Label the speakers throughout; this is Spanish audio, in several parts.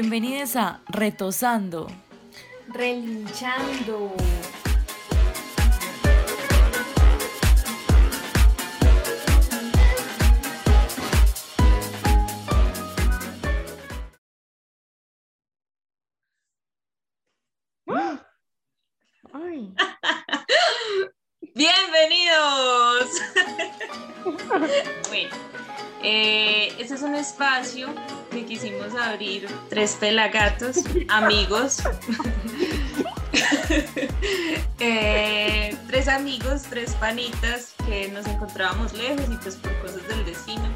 Speaker 1: Bienvenidos a Retosando.
Speaker 2: Relinchando.
Speaker 3: Ay.
Speaker 4: bueno, eh, este es un espacio que quisimos abrir tres pelagatos, amigos. Eh, tres amigos, tres panitas que nos encontrábamos lejos y pues por cosas del destino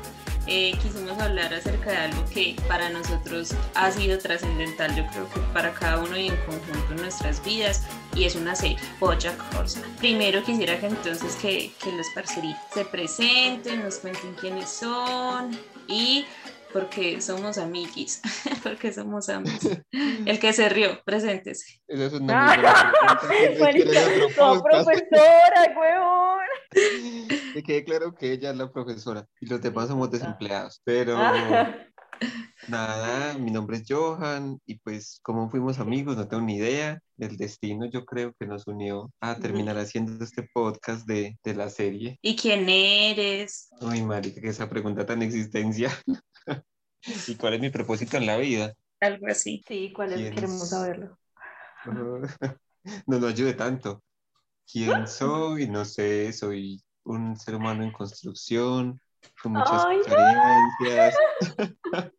Speaker 4: eh, quisimos hablar acerca de algo que para nosotros ha sido trascendental, yo creo que para cada uno y en conjunto en nuestras vidas, y es una serie, Bojack Horseman. Primero quisiera que entonces que, que los parceritos se presenten, nos cuenten quiénes son y porque somos amiguis, porque somos amigos. El que se rió, preséntese.
Speaker 3: Esa es una muy buena pregunta. ¿Quieres otro
Speaker 2: Como
Speaker 3: podcast?
Speaker 2: profesora, huevón.
Speaker 3: Que quede claro que ella es la profesora y los demás somos desempleados. Pero
Speaker 2: Ah.
Speaker 3: Nada, mi nombre es Johan y pues como fuimos amigos, no tengo ni idea. El destino yo creo que nos unió a terminar haciendo este podcast de, de la serie.
Speaker 4: ¿Y quién eres?
Speaker 3: Uy, marica, que esa pregunta tan existencia. ¿Y cuál es mi propósito en la vida?
Speaker 4: Algo así.
Speaker 2: Sí, ¿cuál es?
Speaker 3: ¿Quién
Speaker 2: Queremos saberlo.
Speaker 3: No nos ayude tanto. ¿Quién soy? No sé, soy un ser humano en construcción, con muchas
Speaker 2: Ay,
Speaker 3: experiencias.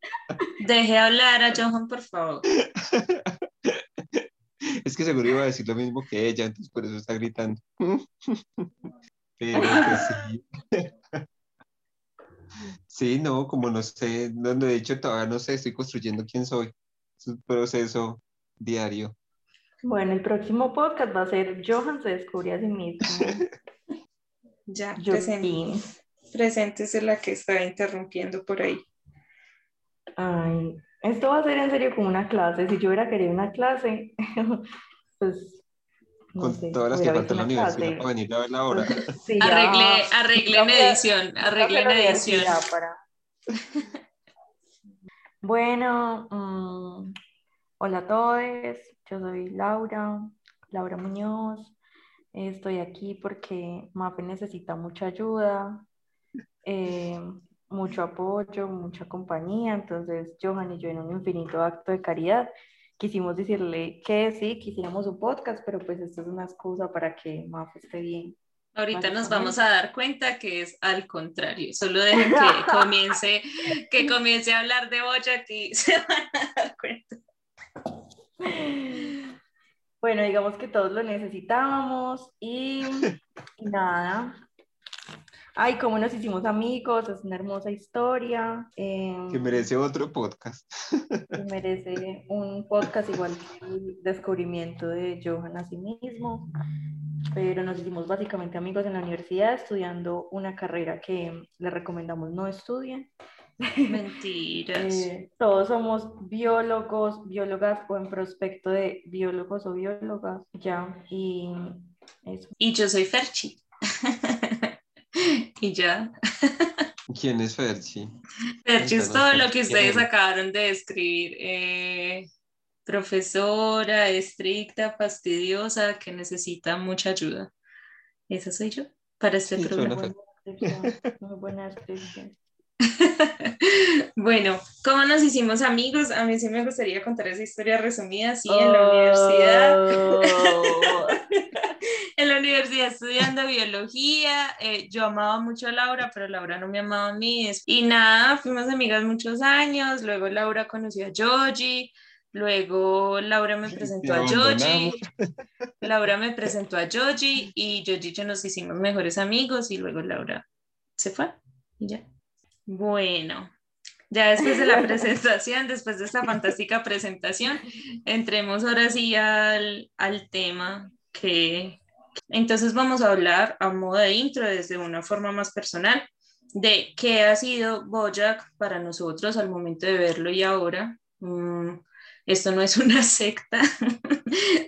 Speaker 4: Deje hablar a Johan, por favor.
Speaker 3: Es que seguro iba a decir lo mismo que ella, entonces por eso está gritando. Pero pues sí. Sí, no, como no sé, no, no, de hecho todavía no sé, estoy construyendo quién soy. Es un proceso diario.
Speaker 2: Bueno, el próximo podcast va a ser Johan se descubre a sí mismo.
Speaker 4: Ya,
Speaker 2: Joaquín.
Speaker 4: preséntese la que estaba interrumpiendo por ahí.
Speaker 2: Ay, esto va a ser en serio como una clase. Si yo hubiera querido una clase, pues. no
Speaker 3: Con
Speaker 2: sé,
Speaker 3: todas las que faltan en la universidad para venir a ver la hora.
Speaker 2: Sí, ya.
Speaker 4: Arregle, arregle en edición, arregle en edición.
Speaker 2: para- Bueno, mm, hola a todos, yo soy Laura, Laura Muñoz. Estoy aquí porque Mafe necesita mucha ayuda, eh, mucho apoyo, mucha compañía. Entonces, Johan y yo, en un infinito acto de caridad, quisimos decirle que sí, quisiéramos un podcast, pero pues esto es una excusa para que Mafe esté bien.
Speaker 4: Ahorita nos vamos a dar cuenta que es al contrario. Solo dejen que comience, que comience a hablar de Bojack y se van a dar cuenta.
Speaker 2: Bueno, digamos que todos lo necesitábamos y, y nada. Ay, cómo nos hicimos amigos, es una hermosa historia. eh,
Speaker 3: Que merece otro podcast.
Speaker 2: que merece un podcast igual que el descubrimiento de Johan a sí mismo. Pero nos hicimos básicamente amigos en la universidad estudiando una carrera que le recomendamos no estudien.
Speaker 4: Mentiras.
Speaker 2: Eh, todos somos biólogos, biólogas o en prospecto de biólogos o biólogas, ya, y eso.
Speaker 4: Y yo soy Ferchi. Y ya.
Speaker 3: ¿Quién es Ferchi?
Speaker 4: Ferchi es todo lo que
Speaker 3: ¿quién
Speaker 4: ustedes acabaron de describir. Eh, profesora, estricta, fastidiosa, que necesita mucha ayuda. Esa soy yo para este
Speaker 3: Sí,
Speaker 4: programa.
Speaker 2: Muy buena descripción, muy buena descripción.
Speaker 4: bueno, ¿cómo nos hicimos amigos? A mí sí me gustaría contar esa historia resumida, sí, en la universidad.
Speaker 2: Oh.
Speaker 4: en la universidad estudiando biología. eh, yo amaba mucho a Laura, pero Laura no me amaba a mí. Y nada, fuimos amigas muchos años. Luego Laura conoció a Joji. Luego Laura me presentó a
Speaker 3: abandonamos.
Speaker 4: Laura me presentó a Joji y Joji y yo nos hicimos mejores amigos y luego Laura se fue y ya. Bueno, ya después de la presentación, después de esta fantástica presentación, entremos ahora sí al, al tema que entonces vamos a hablar a modo de intro desde una forma más personal de qué ha sido Bojack para nosotros al momento de verlo y ahora. Mm, esto no es una secta,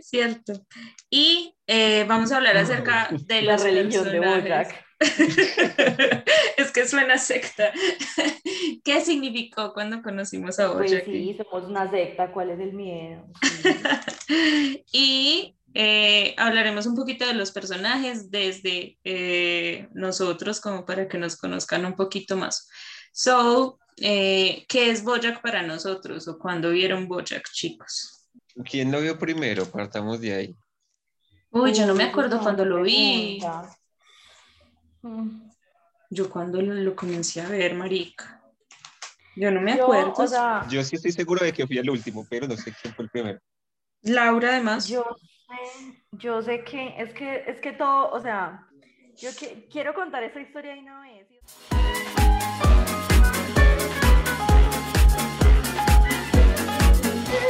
Speaker 4: ¿cierto? Y eh, vamos a hablar acerca de
Speaker 2: La
Speaker 4: los
Speaker 2: religión de
Speaker 4: personajes. Es que suena secta. ¿Qué significó cuando conocimos a
Speaker 2: Pues
Speaker 4: Bojack?
Speaker 2: sí, somos una secta, ¿cuál es el miedo? Sí.
Speaker 4: y eh, hablaremos un poquito de los personajes desde eh, nosotros, como para que nos conozcan un poquito más. So, eh, ¿qué es Bojack para nosotros o cuándo vieron Bojack, chicos?
Speaker 3: ¿Quién lo vio primero? Partamos de ahí.
Speaker 4: Uy, yo no me acuerdo cuando lo vi. Yo cuando lo, lo comencé a ver, marica. Yo no me
Speaker 2: Yo,
Speaker 4: acuerdo.
Speaker 2: o sea,
Speaker 3: Yo sí estoy seguro de que fui el último, pero no sé quién fue el primero.
Speaker 4: Laura, además.
Speaker 2: yo sé, yo sé que es que es que todo, o sea, yo que- quiero contar esa historia de una vez.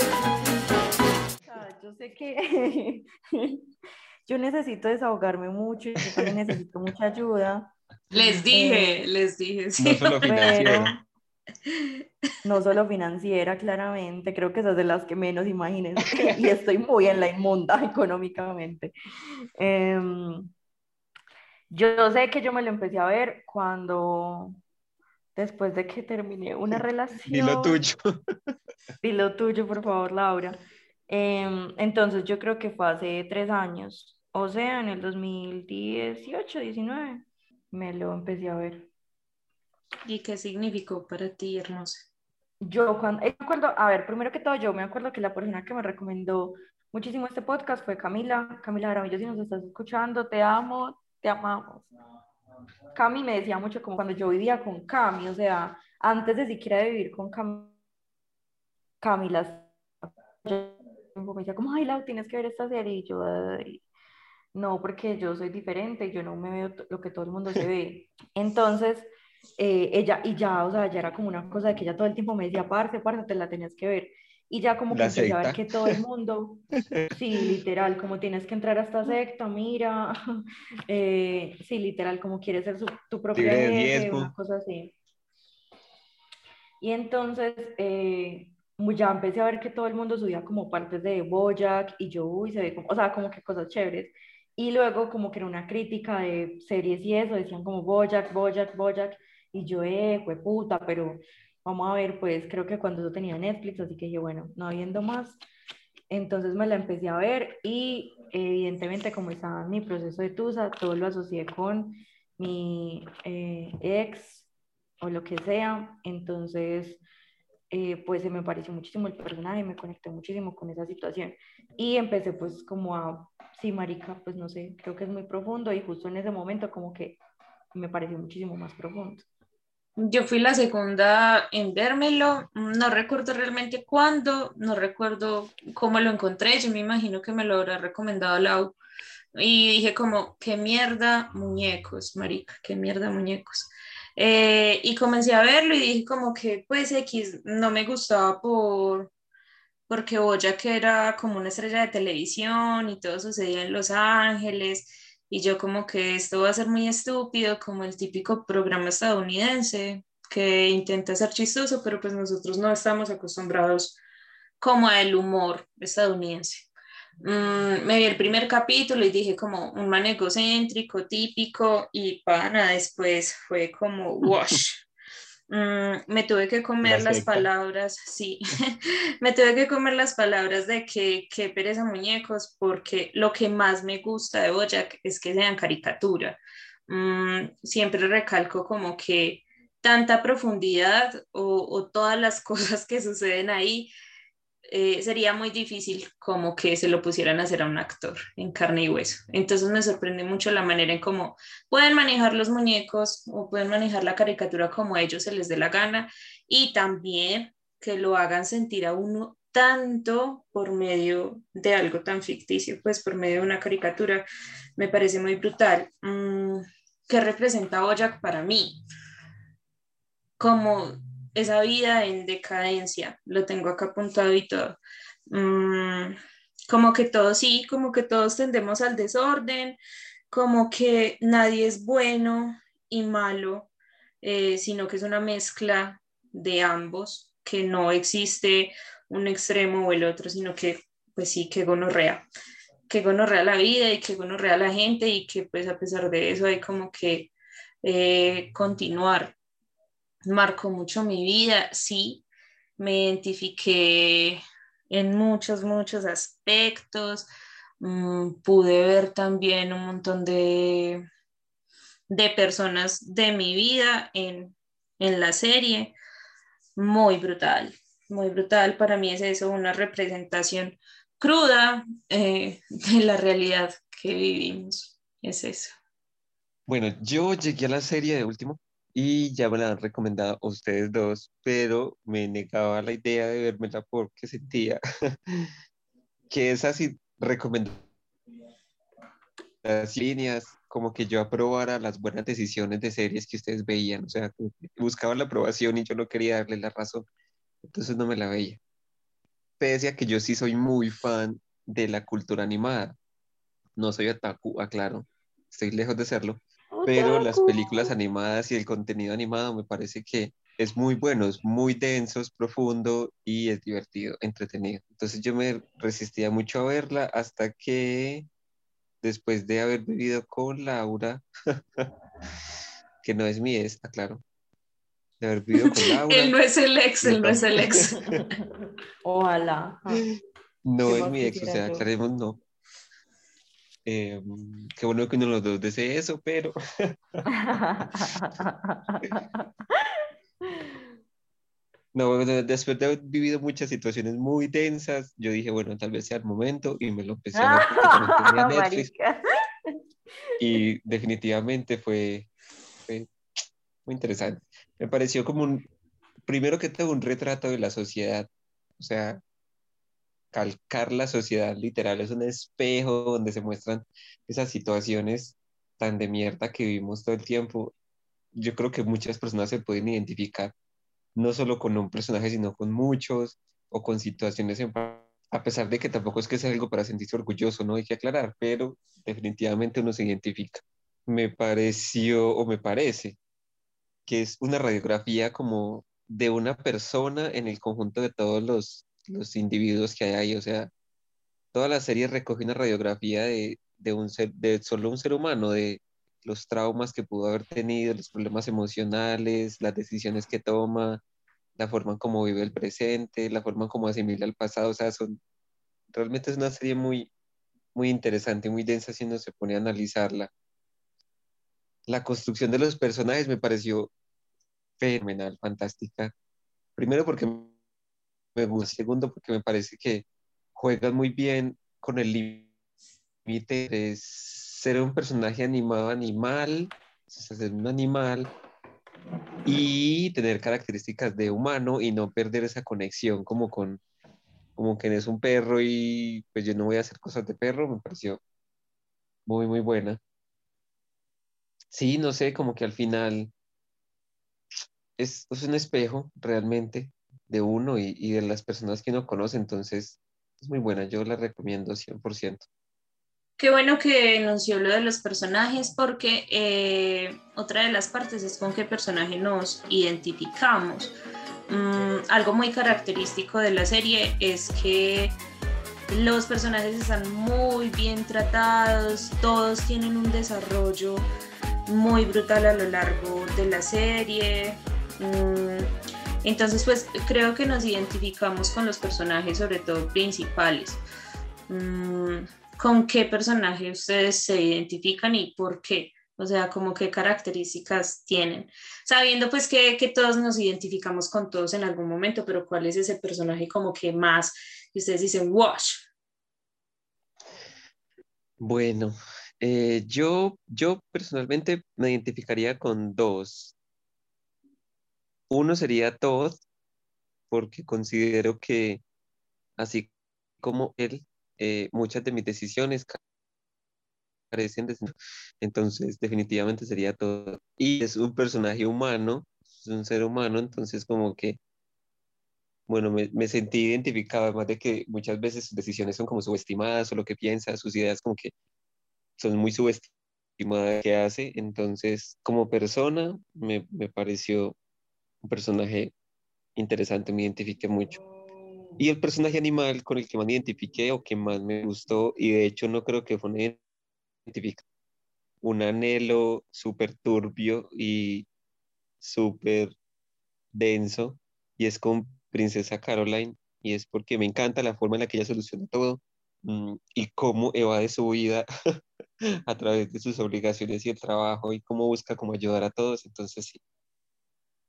Speaker 2: O sea, Yo sé que yo necesito desahogarme mucho y yo también necesito mucha ayuda,
Speaker 4: Les dije, les dije.
Speaker 3: No
Speaker 4: sí.
Speaker 3: solo
Speaker 2: pero
Speaker 3: financiera.
Speaker 2: no solo financiera, claramente, creo que esas de las que menos imaginen y estoy muy en la inmunda económicamente. Em, yo sé que yo me lo empecé a ver cuando, después de que terminé una relación.
Speaker 3: Ni lo tuyo.
Speaker 2: Dilo tuyo, por favor, Laura. Em, entonces, yo creo que fue hace tres años, o sea, en el 2018, 19, me lo empecé a ver.
Speaker 4: ¿Y qué significó para ti, hermosa?
Speaker 2: Yo cuando, eh, me acuerdo, a ver, primero que todo, yo me acuerdo que la persona que me recomendó muchísimo este podcast fue Camila. Camila Jaramillo, si nos estás escuchando, te amo, te amamos. Cami me decía mucho como cuando yo vivía con Cami, o sea, antes de siquiera de vivir con Cam- Camila, yo me decía como, ay, Lau, tienes que ver esta serie, y yo, "Ay, no, porque yo soy diferente, yo no me veo lo que todo el mundo se ve. Entonces, eh, ella, y ya, o sea, ya era como una cosa de que ella todo el tiempo me decía, parce, parce, te la tenías que ver. Y ya como que empecé a ver que todo el mundo, sí, literal, como tienes que entrar a esta secta, mira, eh, sí, literal, como quieres ser su- tu propia jefe, una cosa así. Y entonces, eh, ya empecé a ver que todo el mundo subía como partes de Bojack y yo, uy, se ve como, o sea, como que cosas chéveres. Y luego como que era una crítica de series y eso, decían como Bojack, Bojack, Bojack, y yo, eh, puta, pero vamos a ver, pues creo que cuando yo tenía Netflix, así que dije, bueno, no viendo más. Entonces me la empecé a ver y evidentemente como estaba en mi proceso de Tusa, todo lo asocié con mi eh, ex o lo que sea. Entonces, eh, pues se me pareció muchísimo el personaje, me conecté muchísimo con esa situación. Y empecé pues como a, sí, marica, pues no sé, creo que es muy profundo y justo en ese momento como que me pareció muchísimo más profundo.
Speaker 4: Yo fui la segunda en vérmelo, no recuerdo realmente cuándo, no recuerdo cómo lo encontré, yo me imagino que me lo habrá recomendado Lau. Y dije como, qué mierda muñecos, marica, qué mierda muñecos. Eh, y comencé a verlo y dije como que pues X no me gustaba por porque Bojack era como una estrella de televisión y todo sucedía en Los Ángeles y yo como que esto va a ser muy estúpido, como el típico programa estadounidense que intenta ser chistoso, pero pues nosotros no estamos acostumbrados como al humor estadounidense. Mm, me vi el primer capítulo y dije como un man egocéntrico, típico, y pana, después fue como wash. Mm, me tuve que comer
Speaker 3: La
Speaker 4: las palabras, sí, me tuve que comer las palabras de que, que pereza muñecos, porque lo que más me gusta de Bojack es que sean caricatura. Mm, siempre recalco como que tanta profundidad o, o todas las cosas que suceden ahí eh, sería muy difícil como que se lo pusieran a hacer a un actor en carne y hueso. Entonces me sorprende mucho la manera en cómo pueden manejar los muñecos o pueden manejar la caricatura como a ellos se les dé la gana y también que lo hagan sentir a uno tanto por medio de algo tan ficticio, pues por medio de una caricatura, me parece muy brutal. Mm, ¿Qué representa Bojack para mí? Como esa vida en decadencia, lo tengo acá apuntado y todo. Mm, como que todos sí, como que todos tendemos al desorden, como que nadie es bueno y malo, eh, sino que es una mezcla de ambos, que no existe un extremo o el otro, sino que pues sí, que gonorrea, que gonorrea la vida y que gonorrea la gente y que pues a pesar de eso hay como que eh, continuar. Marcó mucho mi vida, sí, me identifiqué en muchos, muchos aspectos. Mm, pude ver también un montón de, de personas de mi vida en, en la serie. Muy brutal, muy brutal. Para mí es eso, una representación cruda eh, de la realidad que vivimos. Es eso.
Speaker 3: Bueno, yo llegué a la serie de último y ya me la han recomendado a ustedes dos, pero me negaba la idea de vermela porque sentía que esas recomendaciones líneas, como que yo aprobara las buenas decisiones de series que ustedes veían, o sea, buscaban la aprobación y yo no quería darle la razón, entonces no me la veía. Pese a que yo sí soy muy fan de la cultura animada, no soy otaku, aclaro, estoy lejos de serlo, pero las películas animadas y el contenido animado me parece que es muy bueno, es muy denso, es profundo y es divertido, entretenido. Entonces yo me resistía mucho a verla hasta que después de haber vivido con Laura, que no es mi ex, aclaro, de haber vivido con Laura.
Speaker 4: él no es el ex, él no es el ex.
Speaker 2: Ojalá.
Speaker 3: No es mi ex, o sea, aclaremos no. Eh, qué bueno que uno de los dos desee eso, pero. no, después de haber vivido muchas situaciones muy tensas, yo dije, bueno, tal vez sea el momento y me lo empecé a ver Y definitivamente fue, fue muy interesante. Me pareció como un, primero que todo, un retrato de la sociedad. O sea, calcar la sociedad literal, es un espejo donde se muestran esas situaciones tan de mierda que vivimos todo el tiempo. Yo creo que muchas personas se pueden identificar, no solo con un personaje, sino con muchos o con situaciones en a pesar de que tampoco es que sea algo para sentirse orgulloso, no hay que aclarar, pero definitivamente uno se identifica. Me pareció o me parece que es una radiografía como de una persona en el conjunto de todos los los individuos que hay ahí. O sea, toda la serie recoge una radiografía de, un de solo un ser humano, de los traumas que pudo haber tenido, los problemas emocionales, las decisiones que toma, la forma en cómo vive el presente, la forma en cómo asimila el pasado. O sea, son, realmente es una serie muy, muy interesante, muy densa si uno se pone a analizarla. La construcción de los personajes me pareció fenomenal, fantástica. Primero porque me. Segundo, porque me parece que juegan muy bien con el límite de ser un personaje animado animal, ser un animal y tener características de humano y no perder esa conexión como con como que es un perro y pues yo no voy a hacer cosas de perro, me pareció muy muy buena. Sí, no sé, como que al final es, es un espejo realmente de uno y, de las personas que uno conoce, entonces es muy buena, yo la recomiendo 100%.
Speaker 4: Qué bueno que anunció lo de los personajes porque eh, otra de las partes es con qué personaje nos identificamos. Mm, algo muy característico de la serie es que los personajes están muy bien tratados, todos tienen un desarrollo muy brutal a lo largo de la serie. Mm, entonces, pues creo que nos identificamos con los personajes, sobre todo principales. Mm, ¿Con qué personaje ustedes se identifican y por qué? O sea, como qué características tienen. Sabiendo pues que, que, todos nos identificamos con todos en algún momento, pero ¿cuál es ese personaje como que más que ustedes dicen, wash?
Speaker 3: Bueno, eh, yo, yo personalmente me identificaría con dos. Uno sería Todd, porque considero que así como él, eh, muchas de mis decisiones carecen de... Entonces, definitivamente sería Todd. Y es un personaje humano, es un ser humano, entonces como que, bueno, me, me sentí identificado, además de que muchas veces sus decisiones son como subestimadas o lo que piensa, sus ideas como que son muy subestimadas que hace. Entonces, como persona, me, me pareció un personaje interesante, me identifique mucho. Y el personaje animal con el que más me identifiqué o que más me gustó, y de hecho no creo que fue una un anhelo súper turbio y súper denso y es con Princesa Caroline y es porque me encanta la forma en la que ella soluciona todo mm, y cómo evade su vida a través de sus obligaciones y el trabajo y cómo busca cómo ayudar a todos. Entonces, sí,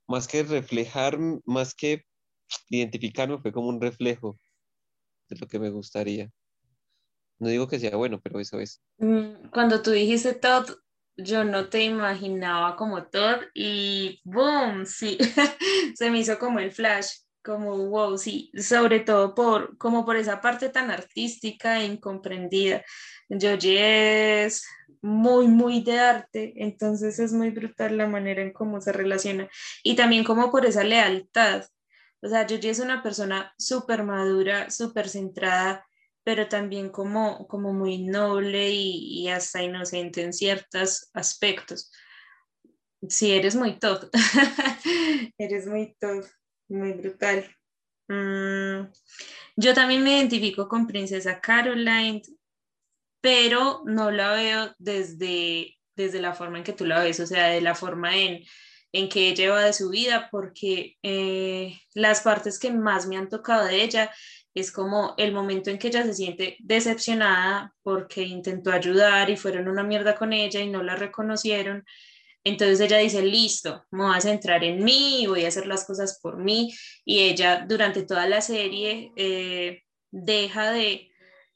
Speaker 3: más que reflejar, más que identificarme, fue como un reflejo de lo que me gustaría. No digo que sea bueno, pero eso es.
Speaker 4: Mm, cuando tú dijiste Todd, yo no te imaginaba como Todd y boom, sí, se me hizo como el flash, como wow, sí, sobre todo por, como por esa parte tan artística e incomprendida. Yoji es muy, muy de arte, entonces es muy brutal la manera en cómo se relaciona y también como por esa lealtad. O sea, Yoji es una persona súper madura, súper centrada, pero también como, como muy noble y, hasta inocente en ciertos aspectos. Sí, eres muy top, eres muy top, muy brutal. Mm, yo también me identifico con Princesa Caroline, pero no la veo desde, desde la forma en que tú la ves, o sea, de la forma en, en que lleva de su vida, porque eh, las partes que más me han tocado de ella es como el momento en que ella se siente decepcionada porque intentó ayudar y fueron una mierda con ella y no la reconocieron. Entonces ella dice, listo, me voy a centrar en mí, voy a hacer las cosas por mí. Y ella durante toda la serie eh, deja de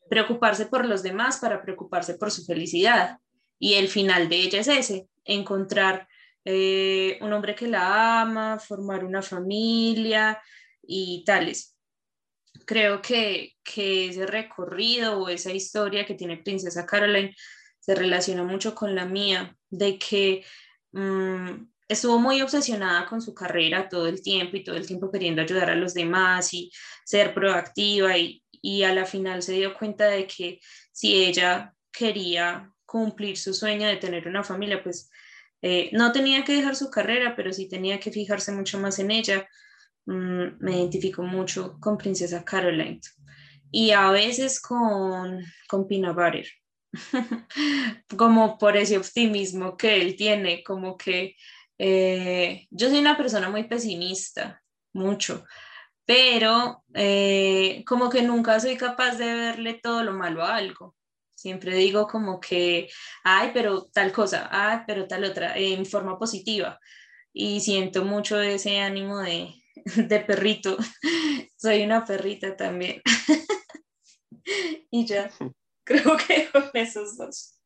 Speaker 4: preocuparse por los demás para preocuparse por su felicidad. Y el final de ella es ese, encontrar eh, un hombre que la ama, formar una familia y tales creo que, ese recorrido o esa historia que tiene Princesa Caroline se relaciona mucho con la mía, de que mm, estuvo muy obsesionada con su carrera todo el tiempo y todo el tiempo queriendo ayudar a los demás y ser proactiva y, y a la final se dio cuenta de que si ella quería cumplir su sueño de tener una familia, pues eh, no tenía que dejar su carrera, pero sí tenía que fijarse mucho más en ella. Mm, me identifico mucho con Princesa Caroline. Y a veces con, con Pina Butter, como por ese optimismo que él tiene, como que eh, yo soy una persona muy pesimista, mucho, pero eh, como que nunca soy capaz de verle todo lo malo a algo. Siempre digo como que, ay, pero tal cosa, ay, pero tal otra, en forma positiva. Y siento mucho ese ánimo de, de perrito. Soy una perrita también. y ya, creo que con esos dos.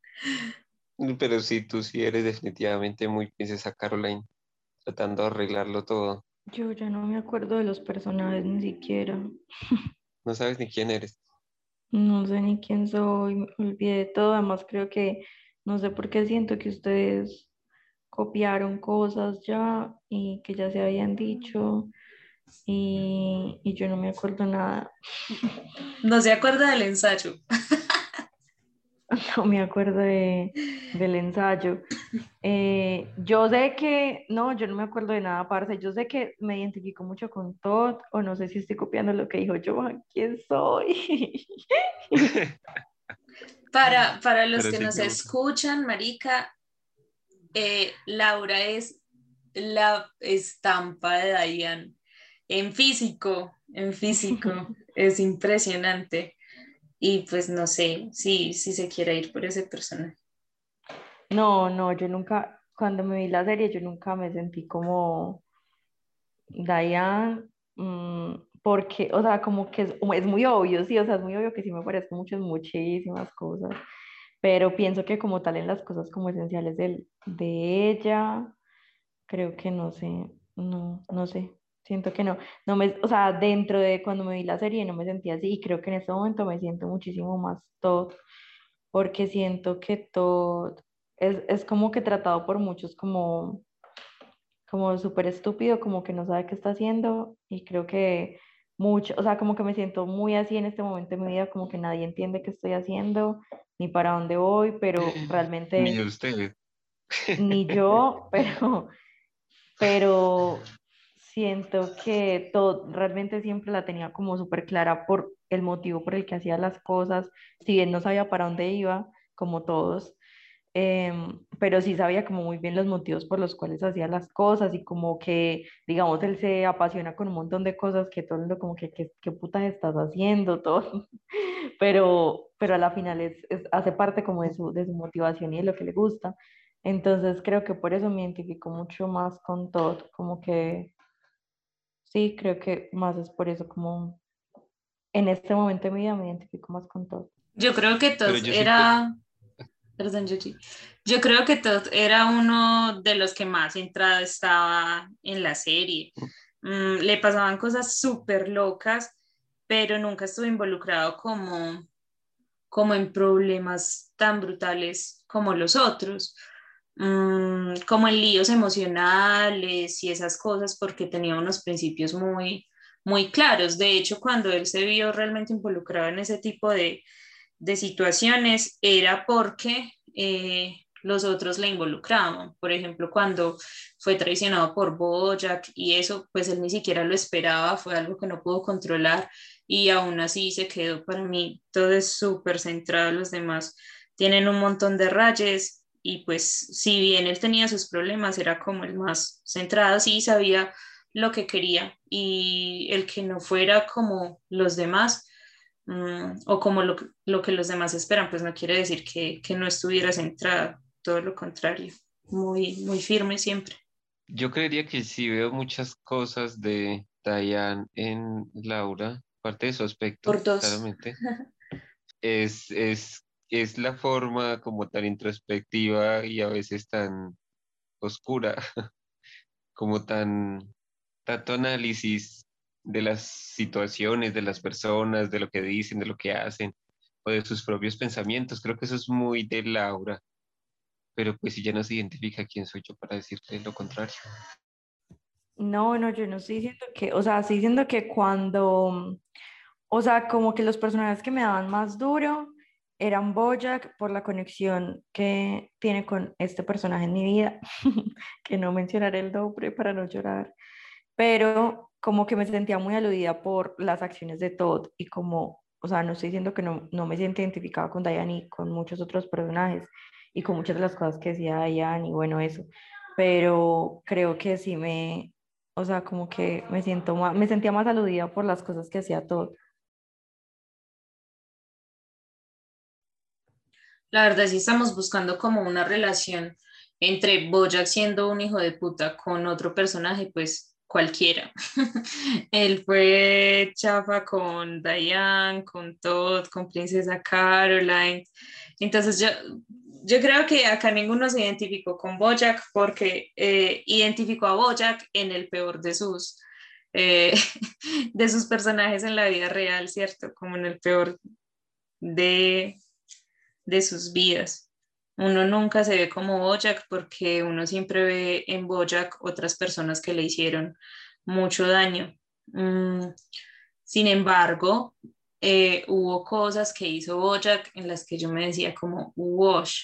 Speaker 3: Pero sí, tú sí eres definitivamente muy princesa Caroline, tratando de arreglarlo todo.
Speaker 2: Yo ya no me acuerdo de los personajes ni siquiera.
Speaker 3: No sabes ni quién eres.
Speaker 2: No sé ni quién soy, me olvidé de todo. Además, creo que no sé por qué siento que ustedes copiaron cosas ya y que ya se habían dicho y, y yo no me acuerdo nada.
Speaker 4: No se acuerda del ensayo.
Speaker 2: No me acuerdo de, del ensayo. Eh, yo sé que, no, yo no me acuerdo de nada aparte. Yo sé que me identifico mucho con Todd, o no sé si estoy copiando lo que dijo Johan. ¿Quién soy?
Speaker 4: Para, para los que nos escuchan, Marica, eh, Laura es la estampa de Diane en físico, en físico, es impresionante. Y pues no sé si, si se quiere ir por ese personaje.
Speaker 2: No, no, yo nunca, cuando me vi la serie, yo nunca me sentí como Diane, mm, porque, o sea, como que es, muy obvio, sí, o sea, es muy obvio que sí me parezco mucho en muchísimas cosas, pero pienso que como tal en las cosas como esenciales de, de ella, creo que no sé, no, no sé, siento que no, no me, o sea, dentro de cuando me vi la serie no me sentía así y creo que en este momento me siento muchísimo más todo, porque siento que todo es, es como que tratado por muchos como, como súper estúpido, como que no sabe qué está haciendo y creo que mucho, o sea, como que me siento muy así en este momento de mi vida, como que nadie entiende qué estoy haciendo, ni para dónde voy, pero realmente...
Speaker 3: Ni usted.
Speaker 2: Ni yo, pero, pero siento que todo, realmente siempre la tenía como súper clara por el motivo por el que hacía las cosas, si bien no sabía para dónde iba, como todos, em, pero sí sabía como muy bien los motivos por los cuales hacía las cosas y como que, digamos, él se apasiona con un montón de cosas que todo el mundo como que, ¿qué, qué putas estás haciendo? Todo, pero, pero a la final es, hace parte como de su, de su motivación y de lo que le gusta. Entonces creo que por eso me identifico mucho más con Todd, como que sí, creo que más es por eso como en este momento de mi vida me identifico más con Todd.
Speaker 4: Yo creo que Todd era... Perdón, Yo creo que Todd era uno de los que más entrado estaba en la serie. Mm, le pasaban cosas súper locas, pero nunca estuvo involucrado como, como en problemas tan brutales como los otros, mm, como en líos emocionales y esas cosas, porque tenía unos principios muy, muy claros. De hecho, cuando él se vio realmente involucrado en ese tipo de, de situaciones era porque eh, los otros le involucraban. Por ejemplo, cuando fue traicionado por Bojack y eso, pues él ni siquiera lo esperaba, fue algo que no pudo controlar y aún así se quedó para mí. Todo es súper centrado, los demás tienen un montón de rayes y pues si bien él tenía sus problemas, era como el más centrado, sí sabía lo que quería y el que no fuera como los demás Mm, o como lo, lo, que los demás esperan, pues no quiere decir que, que no estuviera centrada, todo lo contrario, muy, muy firme siempre.
Speaker 3: Yo creería que sí veo muchas cosas de Diane en Laura, parte de su aspecto, claramente. es, es, es la forma como tan introspectiva y a veces tan oscura, como tan tanto análisis de las situaciones, de las personas, de lo que dicen, de lo que hacen, o de sus propios pensamientos. Creo que eso es muy de Laura, pero pues si ya no se identifica quién soy yo para decirte lo contrario.
Speaker 2: No, no, yo no estoy diciendo que, o sea, estoy diciendo que cuando, o sea, como que los personajes que me daban más duro eran Bojack por la conexión que tiene con este personaje en mi vida, que no mencionaré el nombre para no llorar, pero como que me sentía muy aludida por las acciones de Todd y como, o sea, no estoy diciendo que no, no me siento identificada con Diane y con muchos otros personajes y con muchas de las cosas que decía Diane y bueno, eso, pero creo que sí me, o sea, como que me siento más, me sentía más aludida por las cosas que hacía Todd.
Speaker 4: La verdad, sí estamos buscando como una relación entre Bojack siendo un hijo de puta con otro personaje, pues cualquiera. Él fue chafa con Diane, con Todd, con Princesa Caroline. Entonces yo, yo creo que acá ninguno se identificó con Bojack porque eh, identificó a Bojack en el peor de sus, eh, de sus personajes en la vida real, ¿cierto? Como en el peor de, de sus vidas uno nunca se ve como Bojack porque uno siempre ve en Bojack otras personas que le hicieron mucho daño. Mm, sin embargo, eh, hubo cosas que hizo Bojack en las que yo me decía como wash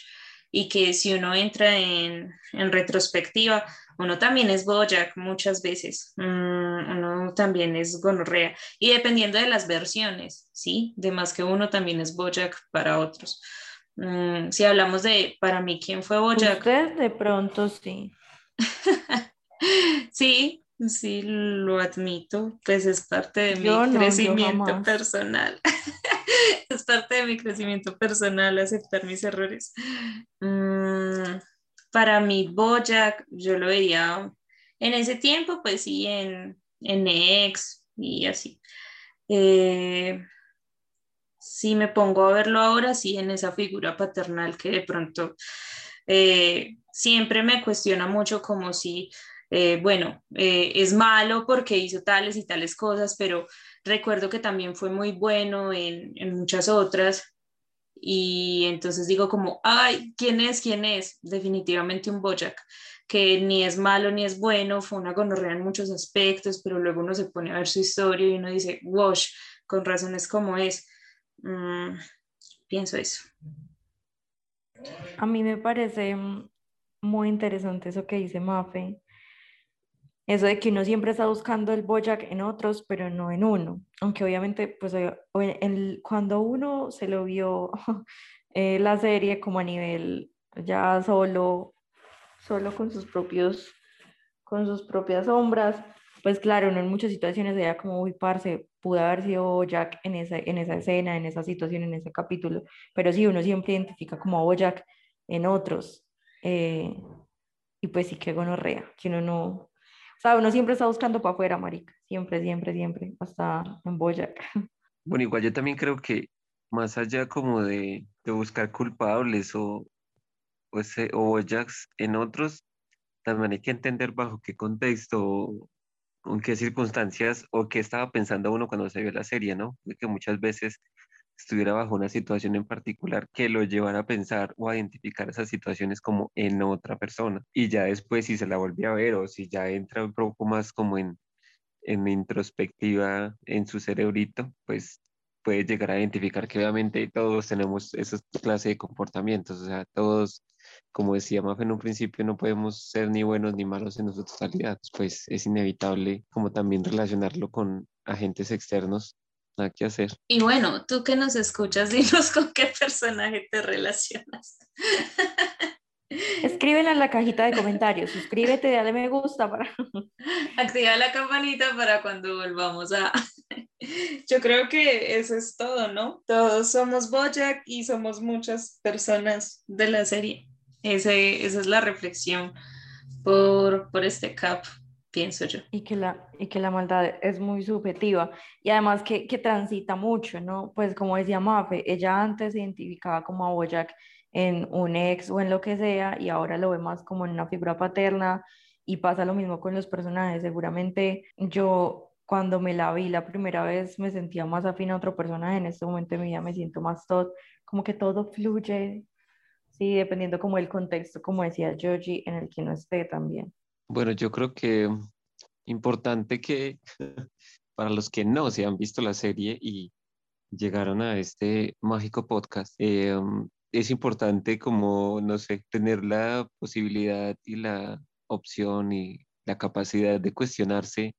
Speaker 4: y que si uno entra en, retrospectiva, uno también es Bojack muchas veces, mm, uno también es gonorrea y dependiendo de las versiones, ¿sí? De más que uno también es Bojack para otros. Mm, si hablamos de, para mí, ¿quién fue Bojack?
Speaker 2: Usted de pronto sí.
Speaker 4: sí, sí, lo admito, pues es parte de mi crecimiento personal. es parte de mi crecimiento personal aceptar mis errores. Mm, para mí, Bojack, yo lo veía en ese tiempo, pues sí, en, en ex y así. Eh, si me pongo a verlo ahora, sí, en esa figura paternal que de pronto eh, siempre me cuestiona mucho como si, eh, bueno, eh, es malo porque hizo tales y tales cosas, pero recuerdo que también fue muy bueno en, en muchas otras. Y entonces digo como, ay, ¿quién es? ¿Quién es? Definitivamente un Bojack, que ni es malo ni es bueno, fue una gonorrea en muchos aspectos, pero luego uno se pone a ver su historia y uno dice, wash, con razones como es. Mm, pienso eso.
Speaker 2: A mí me parece muy interesante eso que dice Mafe. Eso de que uno siempre está buscando el Bojack en otros, pero no en uno. Aunque obviamente, pues cuando uno se lo vio eh, la serie como a nivel ya solo, solo con sus propios, con sus propias sombras. Pues claro, en muchas situaciones era como, uy, parce, pudo haber sido Jack en esa, en esa escena, en esa situación, en ese capítulo, pero sí, uno siempre identifica como a Bojack en otros. Eh, y pues sí que gonorrea, que uno no, o sea, uno siempre está buscando para afuera, marica, siempre, siempre, siempre, hasta en Boyac.
Speaker 3: Bueno, igual yo también creo que más allá como de, de buscar culpables o, o, ese, o Boyacks en otros, también hay que entender bajo qué contexto en qué circunstancias o qué estaba pensando uno cuando se vio la serie, ¿no? que muchas veces estuviera bajo una situación en particular que lo llevara a pensar o a identificar esas situaciones como en otra persona. Y ya después si se la volvió a ver o si ya entra un poco más como en, en introspectiva en su cerebrito, pues puede llegar a identificar que obviamente todos tenemos esa clase de comportamientos, o sea, todos, como decía Mafe en un principio, no podemos ser ni buenos ni malos en su totalidad, pues es inevitable como también relacionarlo con agentes externos nada que hacer.
Speaker 4: Y bueno, tú que nos escuchas, dinos con qué personaje te relacionas.
Speaker 2: Escríbela en la cajita de comentarios, suscríbete, dale me gusta para...
Speaker 4: Activa la campanita para cuando volvamos a... Yo creo que eso es todo, ¿no? Todos somos Bojack y somos muchas personas de la serie. Ese, esa es la reflexión por, por este cap pienso yo.
Speaker 2: Y que la, y que la maldad es muy subjetiva y además que, que transita mucho, ¿no? Pues como decía Mafe, ella antes se identificaba como a Boyack en un ex o en lo que sea y ahora lo ve más como en una figura paterna y pasa lo mismo con los personajes. Seguramente yo cuando me la vi la primera vez me sentía más afín a otro personaje, en este momento de mi vida me siento más todo, como que todo fluye, sí, dependiendo como el contexto, como decía Georgie, en el que no esté también.
Speaker 3: Bueno, yo creo que importante que para los que no se han visto la serie y llegaron a este mágico podcast, eh, es importante como, no sé, tener la posibilidad y la opción y la capacidad de cuestionarse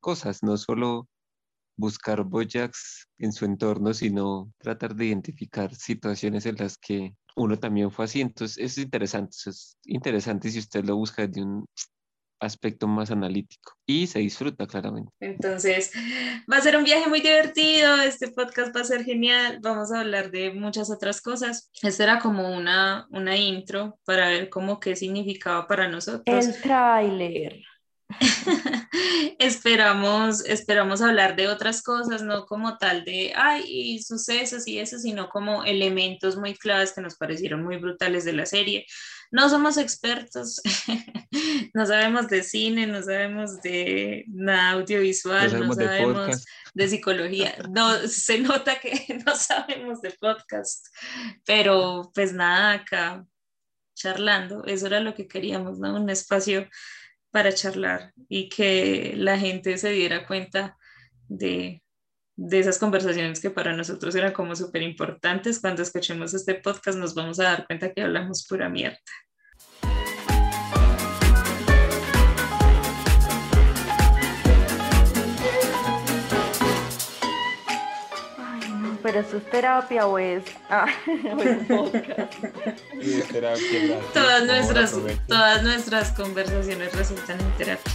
Speaker 3: cosas, no solo buscar Boyacks en su entorno, sino tratar de identificar situaciones en las que uno también fue así. Entonces, es interesante, es interesante si usted lo busca de un aspecto más analítico y se disfruta claramente.
Speaker 4: Entonces, va a ser un viaje muy divertido, este podcast va a ser genial, vamos a hablar de muchas otras cosas. Esta era como una, una intro para ver cómo qué significaba para nosotros.
Speaker 2: El tráiler.
Speaker 4: esperamos, esperamos hablar de otras cosas, no como tal de, ay, sucesos y eso, sino como elementos muy claves que nos parecieron muy brutales de la serie. No somos expertos, no sabemos de cine, no sabemos de nada audiovisual, no sabemos, de, psicología. No, se nota que no sabemos de podcast, pero pues nada, acá charlando, eso era lo que queríamos, ¿no? Un espacio para charlar y que la gente se diera cuenta de, de esas conversaciones que para nosotros eran como súper importantes. Cuando escuchemos este podcast nos vamos a dar cuenta que hablamos pura mierda.
Speaker 2: Pero eso es terapia o es, ah,
Speaker 3: podcast.
Speaker 4: todas, nuestras, todas nuestras conversaciones resultan en terapia.